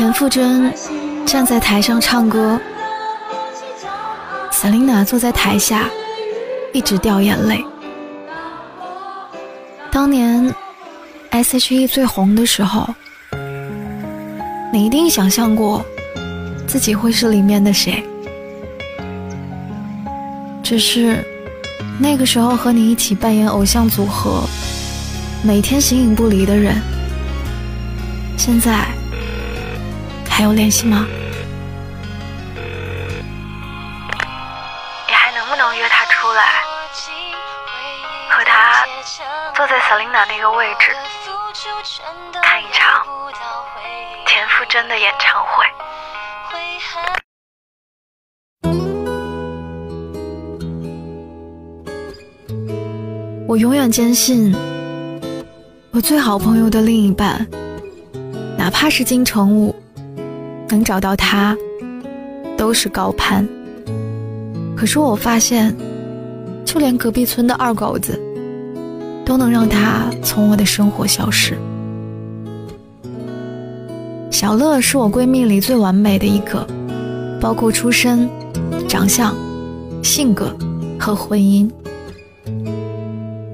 田馥甄站在台上唱歌，Selina 坐在台下，一直掉眼泪。当年 S.H.E 最红的时候，你一定想象过自己会是里面的谁。只是那个时候和你一起扮演偶像组合，每天形影不离的人，现在。还有联系吗？你还能不能约他出来，和他坐在 Selina 那个位置，看一场田馥甄的演唱会？我永远坚信，我最好朋友的另一半，哪怕是金城武。能找到他，都是高攀。可是我发现，就连隔壁村的二狗子，都能让他从我的生活消失。小乐是我闺蜜里最完美的一个，包括出身、长相、性格和婚姻。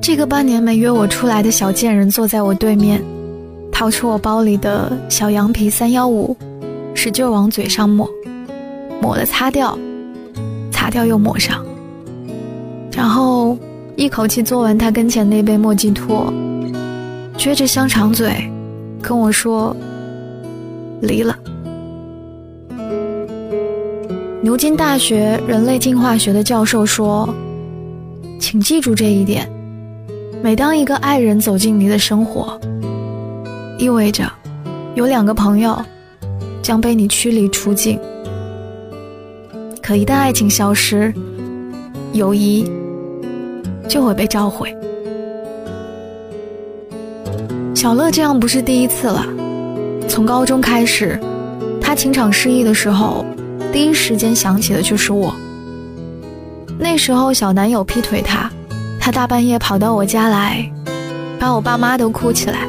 这个半年没约我出来的小贱人坐在我对面，掏出我包里的小羊皮三幺五。使劲往嘴上抹，抹了擦掉，擦掉又抹上，然后一口气做完他跟前那杯莫吉托，撅着香肠嘴跟我说：“离了。”牛津大学人类进化学的教授说：“请记住这一点，每当一个爱人走进你的生活，意味着有两个朋友。”将被你驱离出境。可一旦爱情消失，友谊就会被召回。小乐这样不是第一次了，从高中开始，他情场失意的时候，第一时间想起的就是我。那时候小男友劈腿他，他大半夜跑到我家来，把我爸妈都哭起来，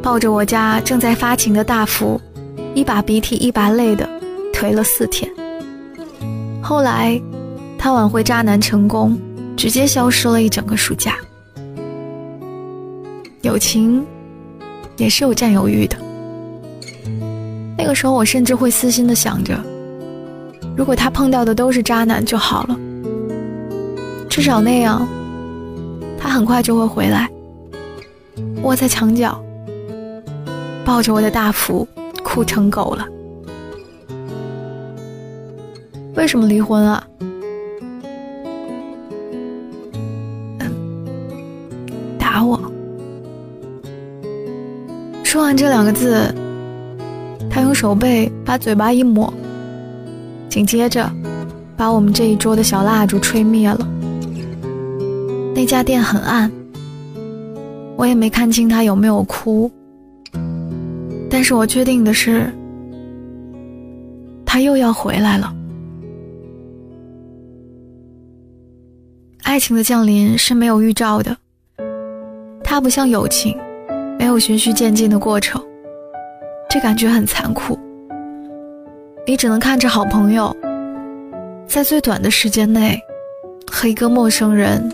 抱着我家正在发情的大福。一把鼻涕一把泪的颓了四天。后来，他挽回渣男成功，直接消失了一整个暑假。友情也是有占有欲的。那个时候，我甚至会私心的想着，如果他碰到的都是渣男就好了，至少那样，他很快就会回来，窝在墙角，抱着我的大福。哭成狗了，为什么离婚啊？打我！说完这两个字，他用手背把嘴巴一抹，紧接着把我们这一桌的小蜡烛吹灭了。那家店很暗，我也没看清他有没有哭。但是我确定的是，他又要回来了。爱情的降临是没有预兆的，它不像友情，没有循序渐进的过程，这感觉很残酷。你只能看着好朋友，在最短的时间内，和一个陌生人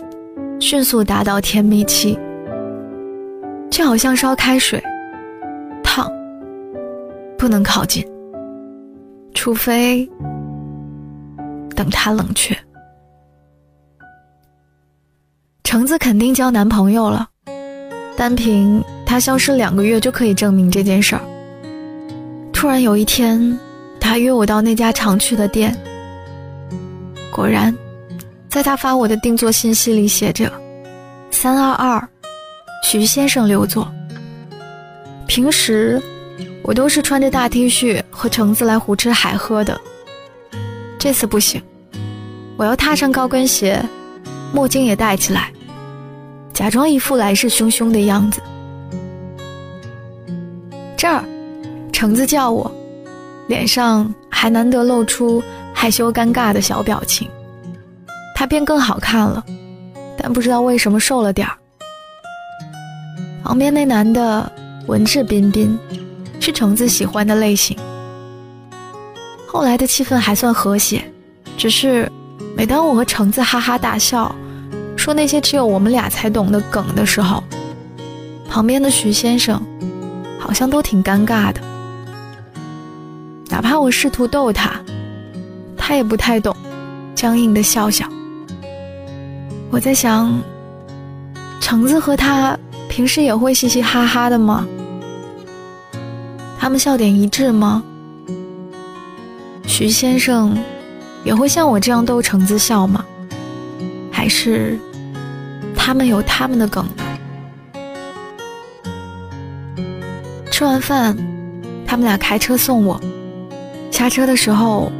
迅速达到甜蜜期，就好像烧开水。不能靠近，除非等他冷却。橙子肯定交男朋友了，单凭他消失两个月就可以证明这件事儿。突然有一天，他约我到那家常去的店，果然，在他发我的定做信息里写着“三二二，徐先生留座”。平时。我都是穿着大 T 恤和橙子来胡吃海喝的，这次不行，我要踏上高跟鞋，墨镜也戴起来，假装一副来势汹汹的样子。这儿，橙子叫我，脸上还难得露出害羞尴尬的小表情，他变更好看了，但不知道为什么瘦了点儿。旁边那男的文质彬彬。是橙子喜欢的类型。后来的气氛还算和谐，只是每当我和橙子哈哈大笑，说那些只有我们俩才懂的梗的时候，旁边的徐先生好像都挺尴尬的。哪怕我试图逗他，他也不太懂，僵硬的笑笑。我在想，橙子和他平时也会嘻嘻哈哈的吗？他们笑点一致吗？徐先生也会像我这样逗橙子笑吗？还是他们有他们的梗呢？吃完饭，他们俩开车送我。下车的时候，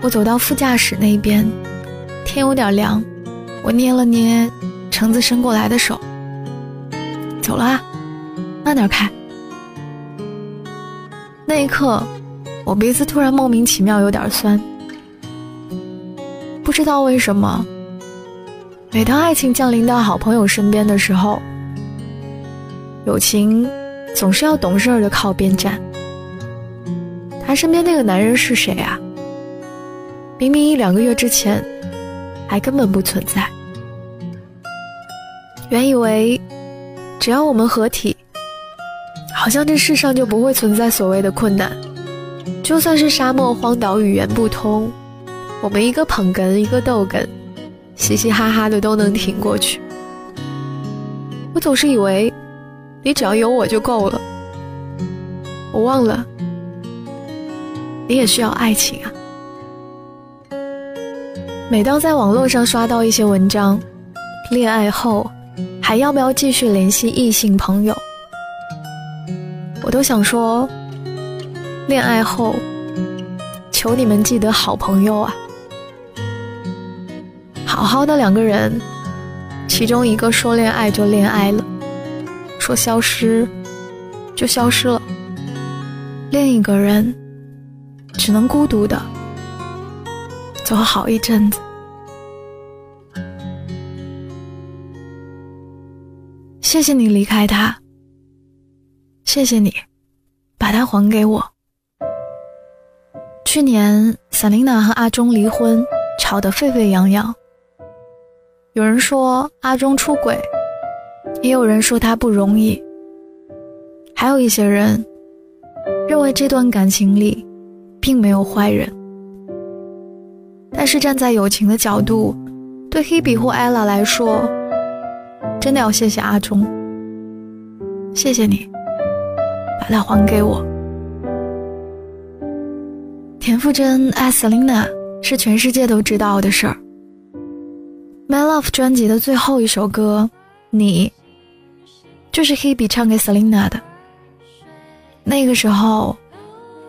我走到副驾驶那边，天有点凉，我捏了捏橙子伸过来的手。走了啊，慢点开。那一刻，我鼻子突然莫名其妙有点酸，不知道为什么。每当爱情降临到好朋友身边的时候，友情总是要懂事的靠边站。他身边那个男人是谁啊？明明一两个月之前还根本不存在。原以为只要我们合体，好像这世上就不会存在所谓的困难。就算是沙漠荒岛语言不通，我们一个捧哏一个逗哏，嘻嘻哈哈的都能挺过去。我总是以为你只要有我就够了，我忘了。你也需要爱情啊！每当在网络上刷到一些文章，恋爱后还要不要继续联系异性朋友，我都想说，恋爱后求你们记得好朋友啊！好好的两个人，其中一个说恋爱就恋爱了，说消失就消失了，另一个人。只能孤独的走好一阵子。谢谢你离开他，谢谢你把他还给我。去年萨琳娜和阿忠离婚，吵得沸沸扬扬。有人说阿忠出轨，也有人说他不容易，还有一些人认为这段感情里。并没有坏人，但是站在友情的角度，对 Hebe 或 Ella 来说，真的要谢谢阿忠，谢谢你把它还给我。田馥甄爱 Selina 是全世界都知道的事儿。My Love 专辑的最后一首歌《你》，就是 Hebe 唱给 Selina 的。那个时候。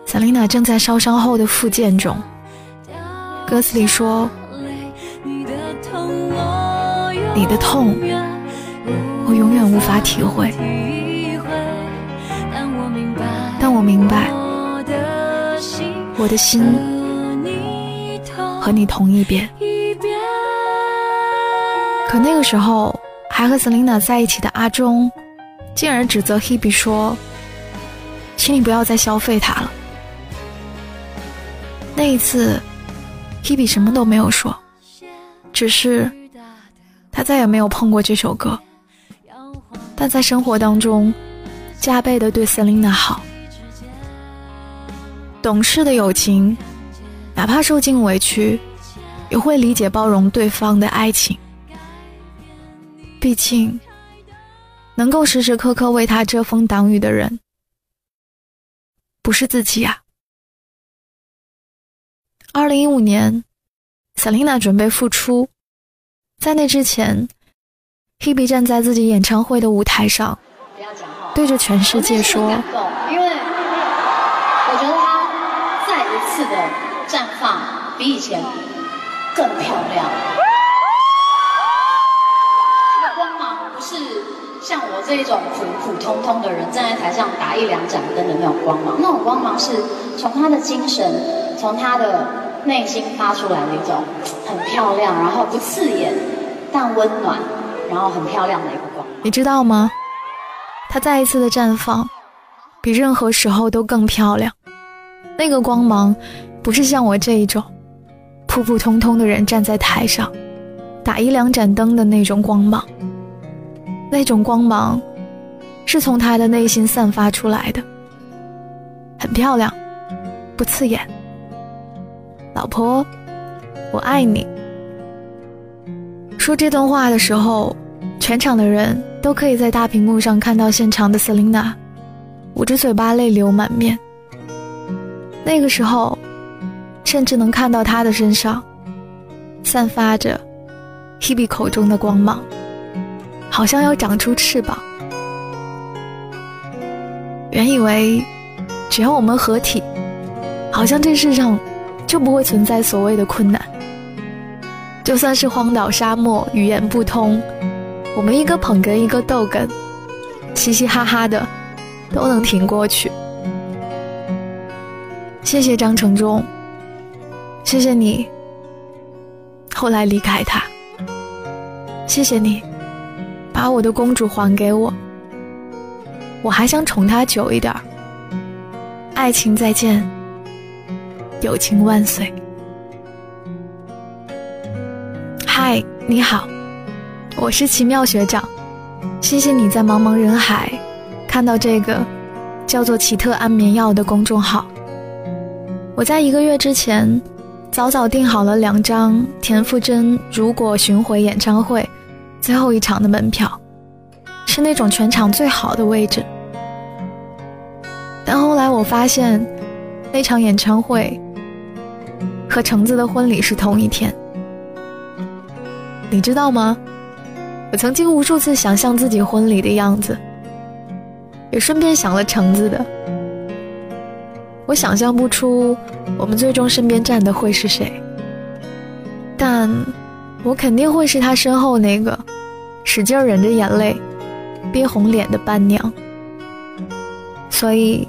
，Selina 正在烧伤后的复健中，歌词里说：“你的痛，我永远无法体会，明白，我的心和你同一边。”可那个时候还和 Selina 在一起的阿忠，竟然指责 Hebe 说：“请你不要再消费他了。”那一次，Hebe 什么都没有说，只是他再也没有碰过这首歌，但在生活当中加倍的对 Selina 好。懂事的友情，哪怕受尽委屈，也会理解包容对方的爱情。毕竟，能够时时刻刻为他遮风挡雨的人，不是自己呀。二零一五年，Selina 准备复出，在那之前，Hebe 站在自己演唱会的舞台上，对着全世界说：“因为我觉得她再一次的绽放，比以前更漂亮。这个光芒不是像我这一种普普通通的人站在台上打一两盏灯的那种光芒，那种光芒是从她的精神。”从他的内心发出来的一种很漂亮，然后不刺眼，但温暖，然后很漂亮的一个光。你知道吗？他再一次的绽放，比任何时候都更漂亮。那个光芒，不是像我这一种普普通通的人站在台上，打一两盏灯的那种光芒。那种光芒，是从他的内心散发出来的，很漂亮，不刺眼。老婆，我爱你。说这段话的时候，全场的人都可以在大屏幕上看到现场的 Selina，捂着嘴巴泪流满面。那个时候，甚至能看到他的身上散发着 Hebe 口中的光芒。好像要长出翅膀。原以为只要我们合体，好像这世上就不会存在所谓的困难。就算是荒岛沙漠，语言不通，我们一个捧哏一个逗哏，嘻嘻哈哈的都能挺过去。谢谢张承忠，谢谢你后来离开他，谢谢你。把我的公主还给我，我还想宠她久一点爱情再见，友情万岁。嗨，你好，我是奇妙学长，谢谢你在茫茫人海看到这个叫做“奇特安眠药”的公众号。我在一个月之前早早订好了两张田馥甄如果巡回演唱会。最后一场的门票，是那种全场最好的位置。但后来我发现，那场演唱会和橙子的婚礼是同一天。你知道吗？我曾经无数次想象自己婚礼的样子，也顺便想了橙子的。我想象不出我们最终身边站的会是谁，但。我肯定会是他身后那个使劲忍着眼泪、憋红脸的伴娘。所以，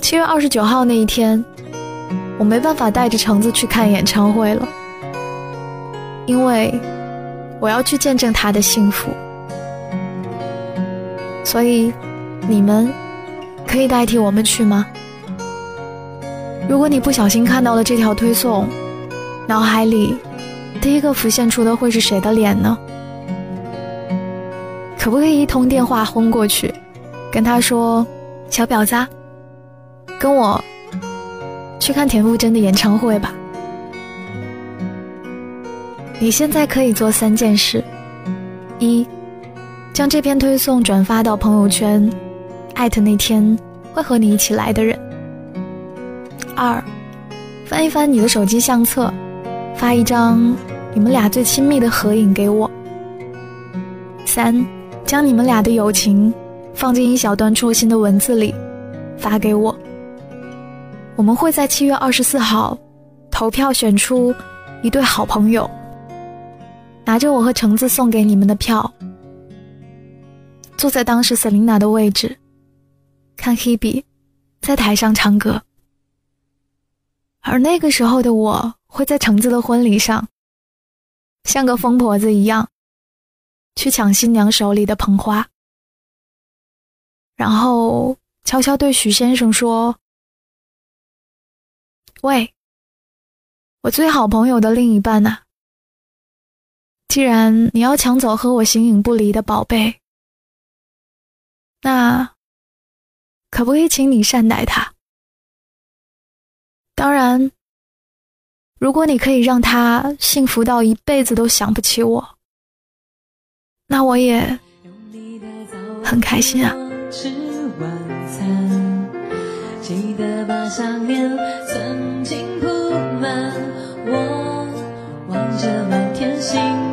七月二十九号那一天，我没办法带着橙子去看演唱会了，因为我要去见证他的幸福。所以，你们可以代替我们去吗？如果你不小心看到了这条推送，脑海里……第一个浮现出的会是谁的脸呢？可不可以一通电话轰过去，跟他说：“小婊子，跟我去看田馥甄的演唱会吧。”你现在可以做三件事：一，将这篇推送转发到朋友圈，艾特那天会和你一起来的人；二，翻一翻你的手机相册。发一张你们俩最亲密的合影给我。三，将你们俩的友情放进一小段戳心的文字里，发给我。我们会在七月二十四号投票选出一对好朋友，拿着我和橙子送给你们的票，坐在当时 Selina 的位置，看 Hebe 在台上唱歌。而那个时候的我。会在橙子的婚礼上，像个疯婆子一样，去抢新娘手里的捧花，然后悄悄对许先生说：“喂，我最好朋友的另一半呐，既然你要抢走和我形影不离的宝贝，那可不可以请你善待他？嗯，如果你可以让他幸福到一辈子都想不起我，那我也很开心啊。记得把想念曾经铺满我，望着满天星。